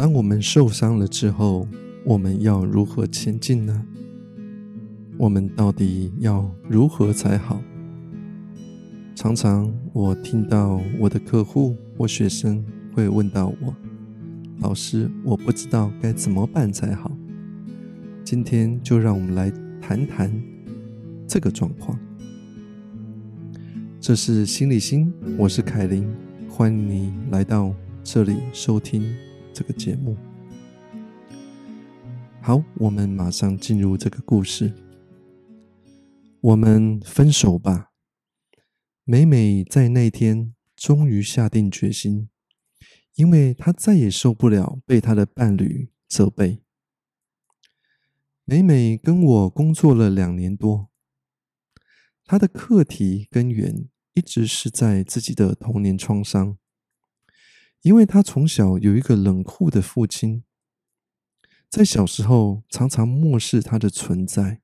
当我们受伤了之后，我们要如何前进呢？我们到底要如何才好？常常我听到我的客户或学生会问到我：“老师，我不知道该怎么办才好。”今天就让我们来谈谈这个状况。这是心理心，我是凯琳，欢迎你来到这里收听这个节目。好，我们马上进入这个故事。我们分手吧。美美在那天终于下定决心，因为她再也受不了被她的伴侣责备。美美跟我工作了两年多，她的课题根源一直是在自己的童年创伤，因为他从小有一个冷酷的父亲，在小时候常常漠视他的存在。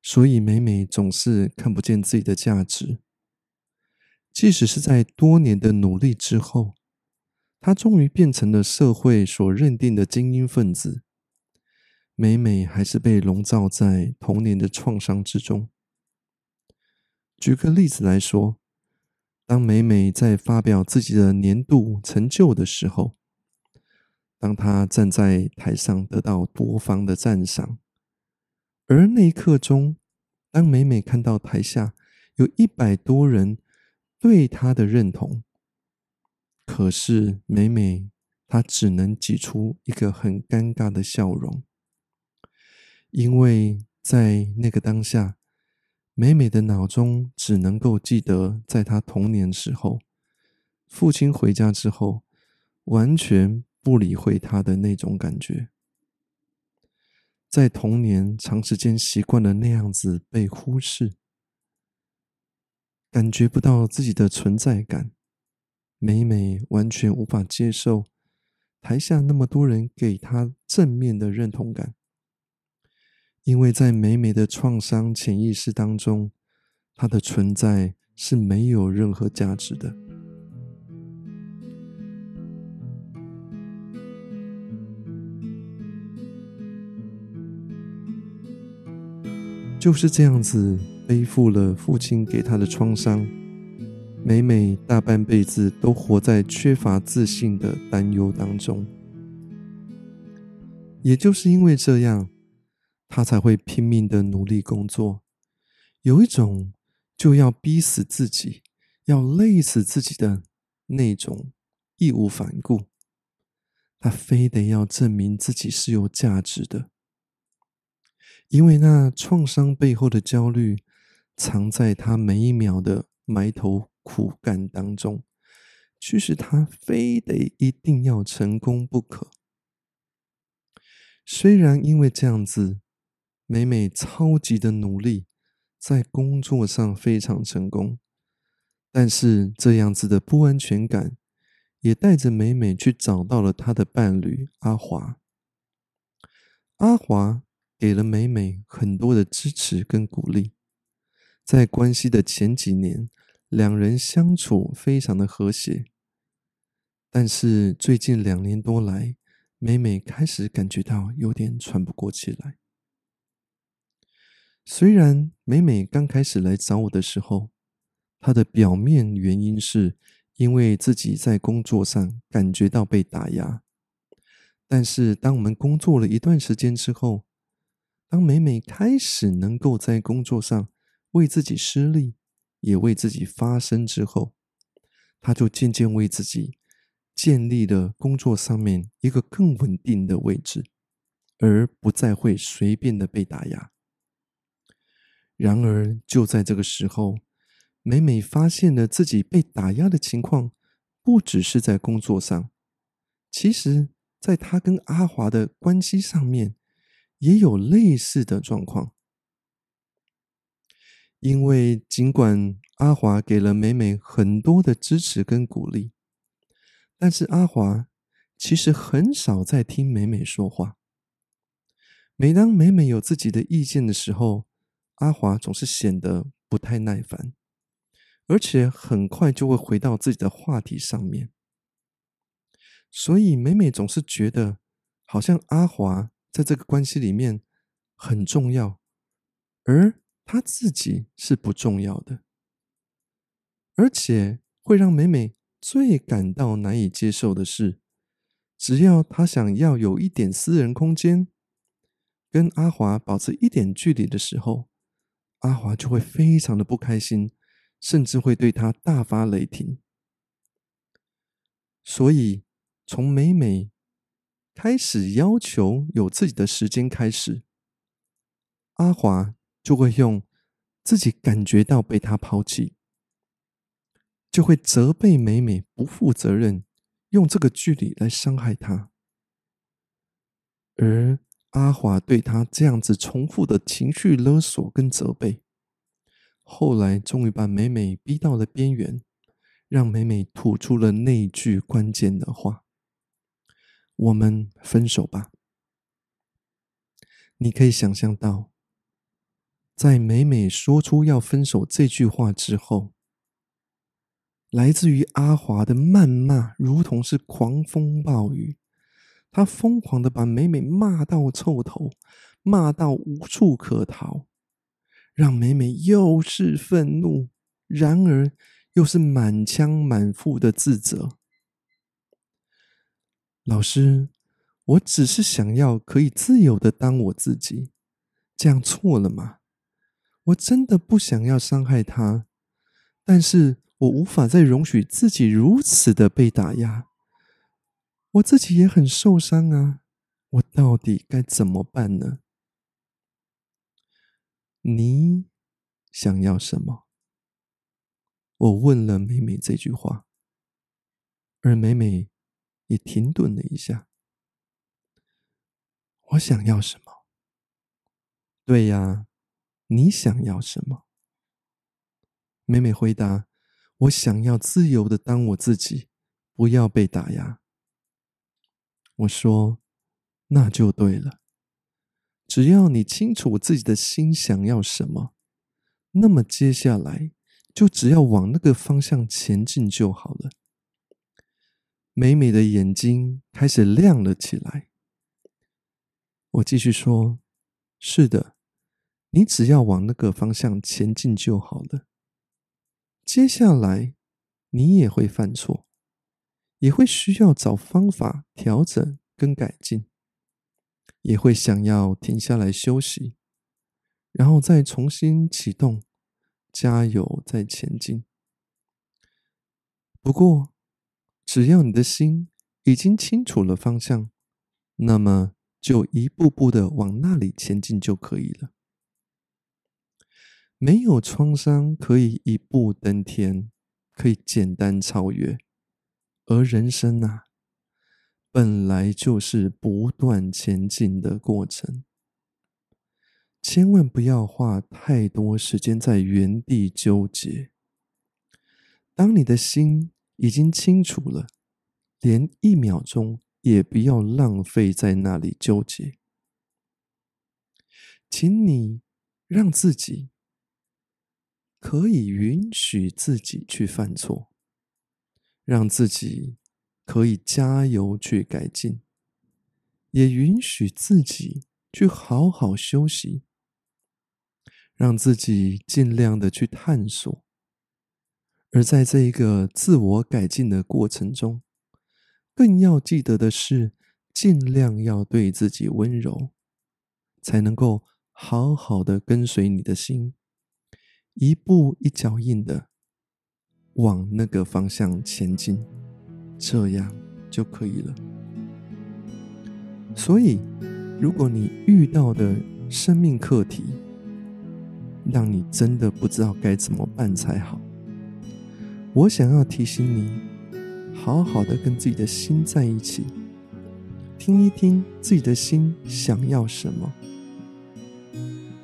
所以，美美总是看不见自己的价值。即使是在多年的努力之后，他终于变成了社会所认定的精英分子，美美还是被笼罩在童年的创伤之中。举个例子来说，当美美在发表自己的年度成就的时候，当她站在台上得到多方的赞赏。而那一刻中，当美美看到台下有一百多人对她的认同，可是美美她只能挤出一个很尴尬的笑容，因为在那个当下，美美的脑中只能够记得，在她童年时候，父亲回家之后，完全不理会她的那种感觉。在童年长时间习惯了那样子被忽视，感觉不到自己的存在感，美美完全无法接受台下那么多人给她正面的认同感，因为在美美的创伤潜意识当中，她的存在是没有任何价值的。就是这样子背负了父亲给她的创伤，美美大半辈子都活在缺乏自信的担忧当中。也就是因为这样，他才会拼命的努力工作，有一种就要逼死自己、要累死自己的那种义无反顾。他非得要证明自己是有价值的。因为那创伤背后的焦虑，藏在他每一秒的埋头苦干当中，驱使他非得一定要成功不可。虽然因为这样子，美美超级的努力，在工作上非常成功，但是这样子的不安全感，也带着美美去找到了她的伴侣阿华。阿华。给了美美很多的支持跟鼓励，在关系的前几年，两人相处非常的和谐。但是最近两年多来，美美开始感觉到有点喘不过气来。虽然美美刚开始来找我的时候，她的表面原因是因为自己在工作上感觉到被打压，但是当我们工作了一段时间之后，当美美开始能够在工作上为自己施力，也为自己发声之后，她就渐渐为自己建立了工作上面一个更稳定的位置，而不再会随便的被打压。然而，就在这个时候，美美发现了自己被打压的情况，不只是在工作上，其实在她跟阿华的关系上面。也有类似的状况，因为尽管阿华给了美美很多的支持跟鼓励，但是阿华其实很少在听美美说话。每当美美有自己的意见的时候，阿华总是显得不太耐烦，而且很快就会回到自己的话题上面。所以美美总是觉得，好像阿华在这个关系里面很重要，而她自己是不重要的，而且会让美美最感到难以接受的是，只要她想要有一点私人空间，跟阿华保持一点距离的时候，阿华就会非常的不开心，甚至会对他大发雷霆。所以。从美美开始要求有自己的时间开始，阿华就会用自己感觉到被他抛弃，就会责备美美不负责任，用这个距离来伤害他。而阿华对他这样子重复的情绪勒索跟责备，后来终于把美美逼到了边缘，让美美吐出了那句关键的话。我们分手吧。你可以想象到，在美美说出要分手这句话之后，来自于阿华的谩骂如同是狂风暴雨，他疯狂的把美美骂到臭头，骂到无处可逃，让美美又是愤怒，然而又是满腔满腹的自责。老师，我只是想要可以自由的当我自己，这样错了吗？我真的不想要伤害他，但是我无法再容许自己如此的被打压，我自己也很受伤啊！我到底该怎么办呢？你想要什么？我问了美美这句话，而美美。也停顿了一下。我想要什么？对呀，你想要什么？美美回答：“我想要自由的当我自己，不要被打压。”我说：“那就对了。只要你清楚自己的心想要什么，那么接下来就只要往那个方向前进就好了。”美美的眼睛开始亮了起来。我继续说：“是的，你只要往那个方向前进就好了。接下来，你也会犯错，也会需要找方法调整跟改进，也会想要停下来休息，然后再重新启动，加油再前进。不过。”只要你的心已经清楚了方向，那么就一步步的往那里前进就可以了。没有创伤可以一步登天，可以简单超越，而人生啊，本来就是不断前进的过程。千万不要花太多时间在原地纠结。当你的心。已经清楚了，连一秒钟也不要浪费在那里纠结。请你让自己可以允许自己去犯错，让自己可以加油去改进，也允许自己去好好休息，让自己尽量的去探索。而在这一个自我改进的过程中，更要记得的是，尽量要对自己温柔，才能够好好的跟随你的心，一步一脚印的往那个方向前进，这样就可以了。所以，如果你遇到的生命课题，让你真的不知道该怎么办才好。我想要提醒你，好好的跟自己的心在一起，听一听自己的心想要什么。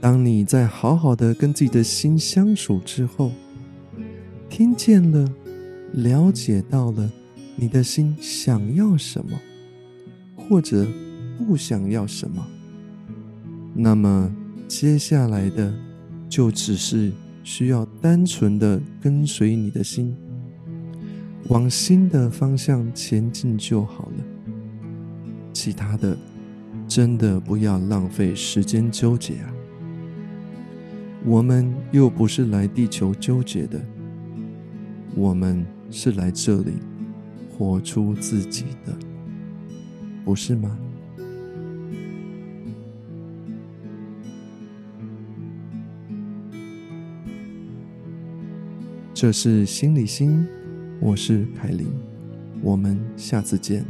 当你在好好的跟自己的心相处之后，听见了，了解到了你的心想要什么，或者不想要什么，那么接下来的就只是。需要单纯的跟随你的心，往新的方向前进就好了。其他的，真的不要浪费时间纠结啊！我们又不是来地球纠结的，我们是来这里活出自己的，不是吗？这是心理心，我是凯琳，我们下次见。